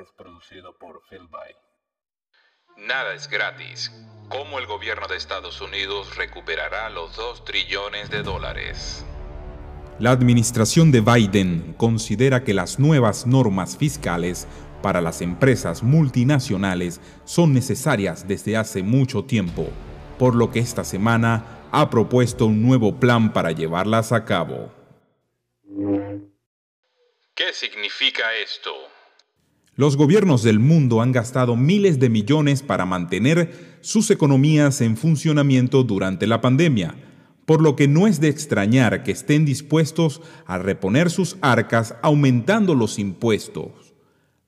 es producido por Phil By. Nada es gratis. ¿Cómo el gobierno de Estados Unidos recuperará los 2 trillones de dólares? La administración de Biden considera que las nuevas normas fiscales para las empresas multinacionales son necesarias desde hace mucho tiempo, por lo que esta semana ha propuesto un nuevo plan para llevarlas a cabo. ¿Qué significa esto? Los gobiernos del mundo han gastado miles de millones para mantener sus economías en funcionamiento durante la pandemia, por lo que no es de extrañar que estén dispuestos a reponer sus arcas aumentando los impuestos.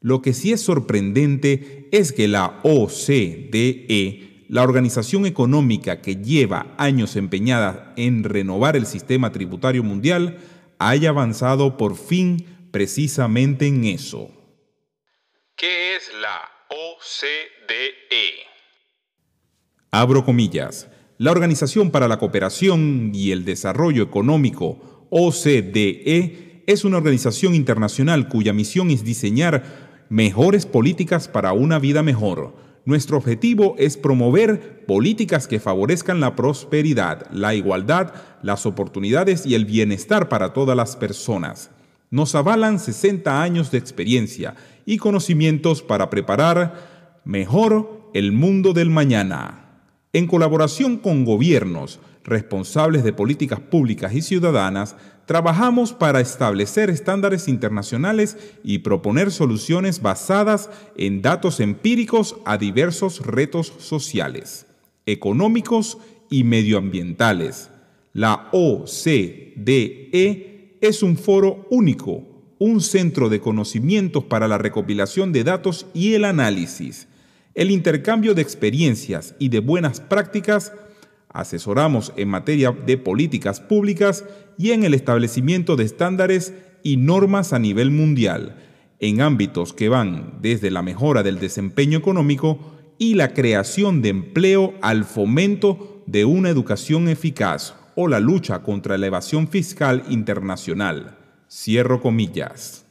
Lo que sí es sorprendente es que la OCDE, la organización económica que lleva años empeñada en renovar el sistema tributario mundial, haya avanzado por fin precisamente en eso. ¿Qué es la OCDE? Abro comillas. La Organización para la Cooperación y el Desarrollo Económico, OCDE, es una organización internacional cuya misión es diseñar mejores políticas para una vida mejor. Nuestro objetivo es promover políticas que favorezcan la prosperidad, la igualdad, las oportunidades y el bienestar para todas las personas. Nos avalan 60 años de experiencia y conocimientos para preparar mejor el mundo del mañana. En colaboración con gobiernos, responsables de políticas públicas y ciudadanas, trabajamos para establecer estándares internacionales y proponer soluciones basadas en datos empíricos a diversos retos sociales, económicos y medioambientales. La OCDE es un foro único un centro de conocimientos para la recopilación de datos y el análisis, el intercambio de experiencias y de buenas prácticas, asesoramos en materia de políticas públicas y en el establecimiento de estándares y normas a nivel mundial, en ámbitos que van desde la mejora del desempeño económico y la creación de empleo al fomento de una educación eficaz o la lucha contra la evasión fiscal internacional. Cierro comillas.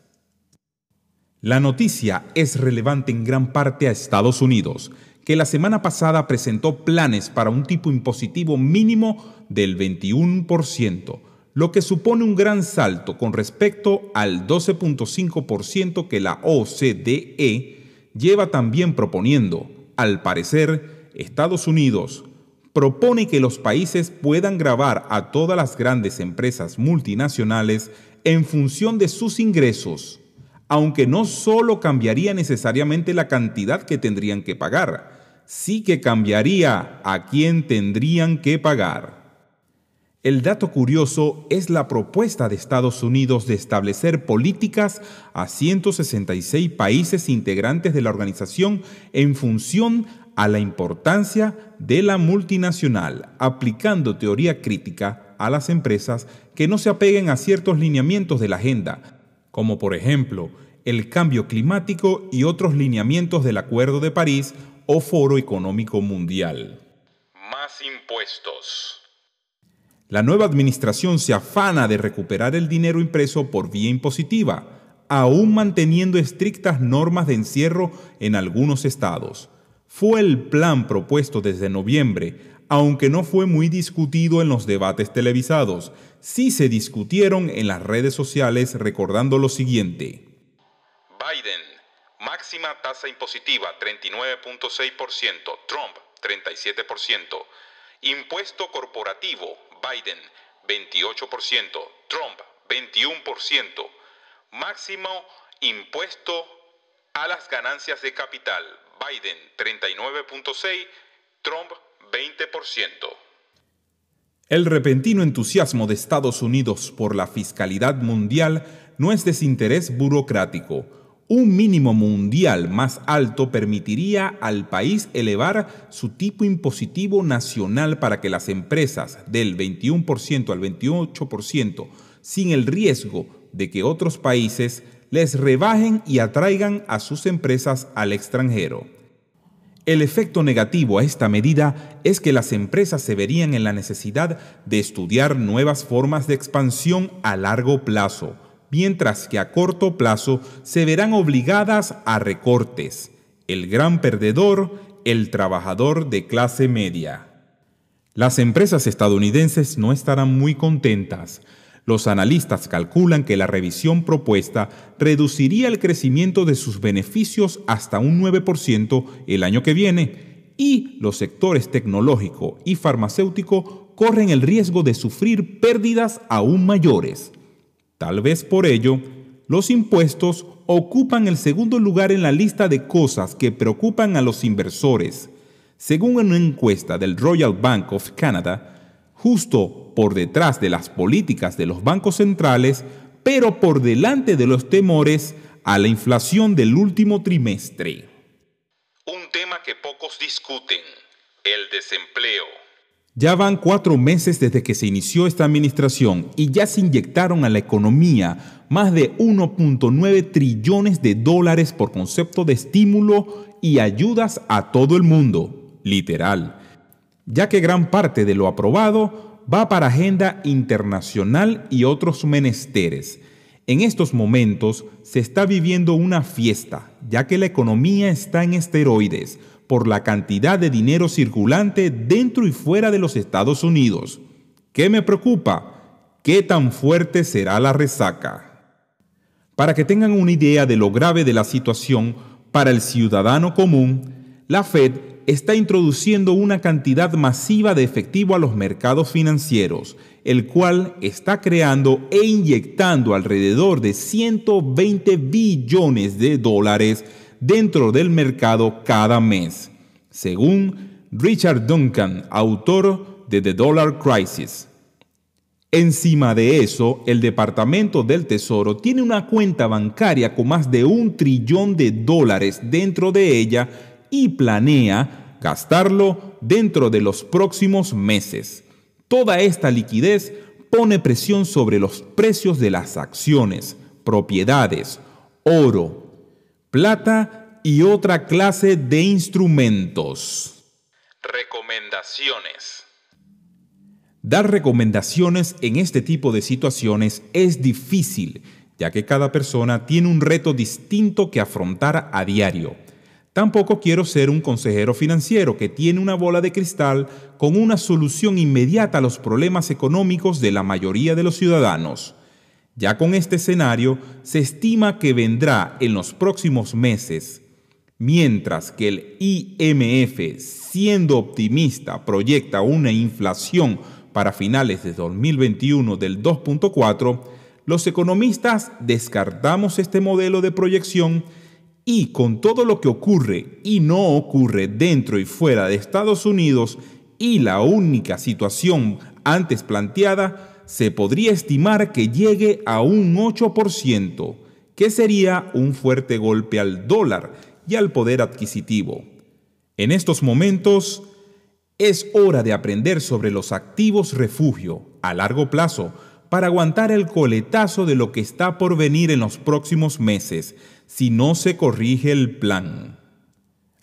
La noticia es relevante en gran parte a Estados Unidos, que la semana pasada presentó planes para un tipo impositivo mínimo del 21%, lo que supone un gran salto con respecto al 12.5% que la OCDE lleva también proponiendo. Al parecer, Estados Unidos propone que los países puedan grabar a todas las grandes empresas multinacionales en función de sus ingresos, aunque no solo cambiaría necesariamente la cantidad que tendrían que pagar, sí que cambiaría a quién tendrían que pagar. El dato curioso es la propuesta de Estados Unidos de establecer políticas a 166 países integrantes de la organización en función a la importancia de la multinacional, aplicando teoría crítica a las empresas que no se apeguen a ciertos lineamientos de la agenda, como por ejemplo el cambio climático y otros lineamientos del Acuerdo de París o Foro Económico Mundial. Más impuestos. La nueva administración se afana de recuperar el dinero impreso por vía impositiva, aún manteniendo estrictas normas de encierro en algunos estados. Fue el plan propuesto desde noviembre aunque no fue muy discutido en los debates televisados, sí se discutieron en las redes sociales recordando lo siguiente. Biden, máxima tasa impositiva 39.6%, Trump 37%, impuesto corporativo, Biden 28%, Trump 21%, máximo impuesto a las ganancias de capital, Biden 39.6%, Trump 20%. El repentino entusiasmo de Estados Unidos por la fiscalidad mundial no es desinterés burocrático. Un mínimo mundial más alto permitiría al país elevar su tipo impositivo nacional para que las empresas del 21% al 28% sin el riesgo de que otros países les rebajen y atraigan a sus empresas al extranjero. El efecto negativo a esta medida es que las empresas se verían en la necesidad de estudiar nuevas formas de expansión a largo plazo, mientras que a corto plazo se verán obligadas a recortes. El gran perdedor, el trabajador de clase media. Las empresas estadounidenses no estarán muy contentas. Los analistas calculan que la revisión propuesta reduciría el crecimiento de sus beneficios hasta un 9% el año que viene y los sectores tecnológico y farmacéutico corren el riesgo de sufrir pérdidas aún mayores. Tal vez por ello, los impuestos ocupan el segundo lugar en la lista de cosas que preocupan a los inversores. Según una encuesta del Royal Bank of Canada, justo por detrás de las políticas de los bancos centrales, pero por delante de los temores a la inflación del último trimestre. Un tema que pocos discuten, el desempleo. Ya van cuatro meses desde que se inició esta administración y ya se inyectaron a la economía más de 1.9 trillones de dólares por concepto de estímulo y ayudas a todo el mundo, literal, ya que gran parte de lo aprobado va para agenda internacional y otros menesteres. En estos momentos se está viviendo una fiesta, ya que la economía está en esteroides, por la cantidad de dinero circulante dentro y fuera de los Estados Unidos. ¿Qué me preocupa? ¿Qué tan fuerte será la resaca? Para que tengan una idea de lo grave de la situación para el ciudadano común, la Fed está introduciendo una cantidad masiva de efectivo a los mercados financieros, el cual está creando e inyectando alrededor de 120 billones de dólares dentro del mercado cada mes, según Richard Duncan, autor de The Dollar Crisis. Encima de eso, el Departamento del Tesoro tiene una cuenta bancaria con más de un trillón de dólares dentro de ella y planea gastarlo dentro de los próximos meses. Toda esta liquidez pone presión sobre los precios de las acciones, propiedades, oro, plata y otra clase de instrumentos. Recomendaciones. Dar recomendaciones en este tipo de situaciones es difícil, ya que cada persona tiene un reto distinto que afrontar a diario. Tampoco quiero ser un consejero financiero que tiene una bola de cristal con una solución inmediata a los problemas económicos de la mayoría de los ciudadanos. Ya con este escenario, se estima que vendrá en los próximos meses, mientras que el IMF, siendo optimista, proyecta una inflación para finales de 2021 del 2.4, los economistas descartamos este modelo de proyección y con todo lo que ocurre y no ocurre dentro y fuera de Estados Unidos y la única situación antes planteada, se podría estimar que llegue a un 8%, que sería un fuerte golpe al dólar y al poder adquisitivo. En estos momentos, es hora de aprender sobre los activos refugio a largo plazo para aguantar el coletazo de lo que está por venir en los próximos meses si no se corrige el plan.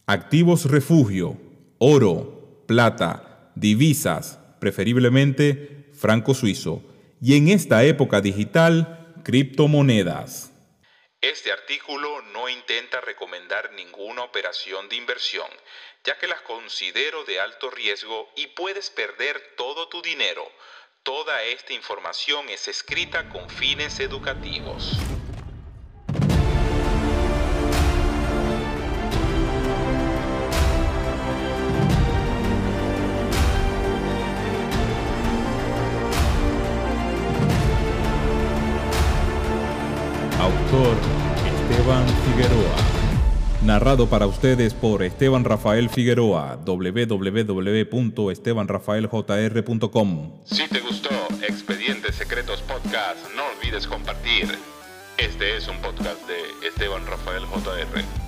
Activos refugio, oro, plata, divisas, preferiblemente franco suizo, y en esta época digital, criptomonedas. Este artículo no intenta recomendar ninguna operación de inversión, ya que las considero de alto riesgo y puedes perder todo tu dinero. Toda esta información es escrita con fines educativos. Autor Esteban Figueroa. Narrado para ustedes por Esteban Rafael Figueroa, www.estebanrafaeljr.com. Si te gustó Expedientes Secretos Podcast, no olvides compartir. Este es un podcast de Esteban Rafael JR.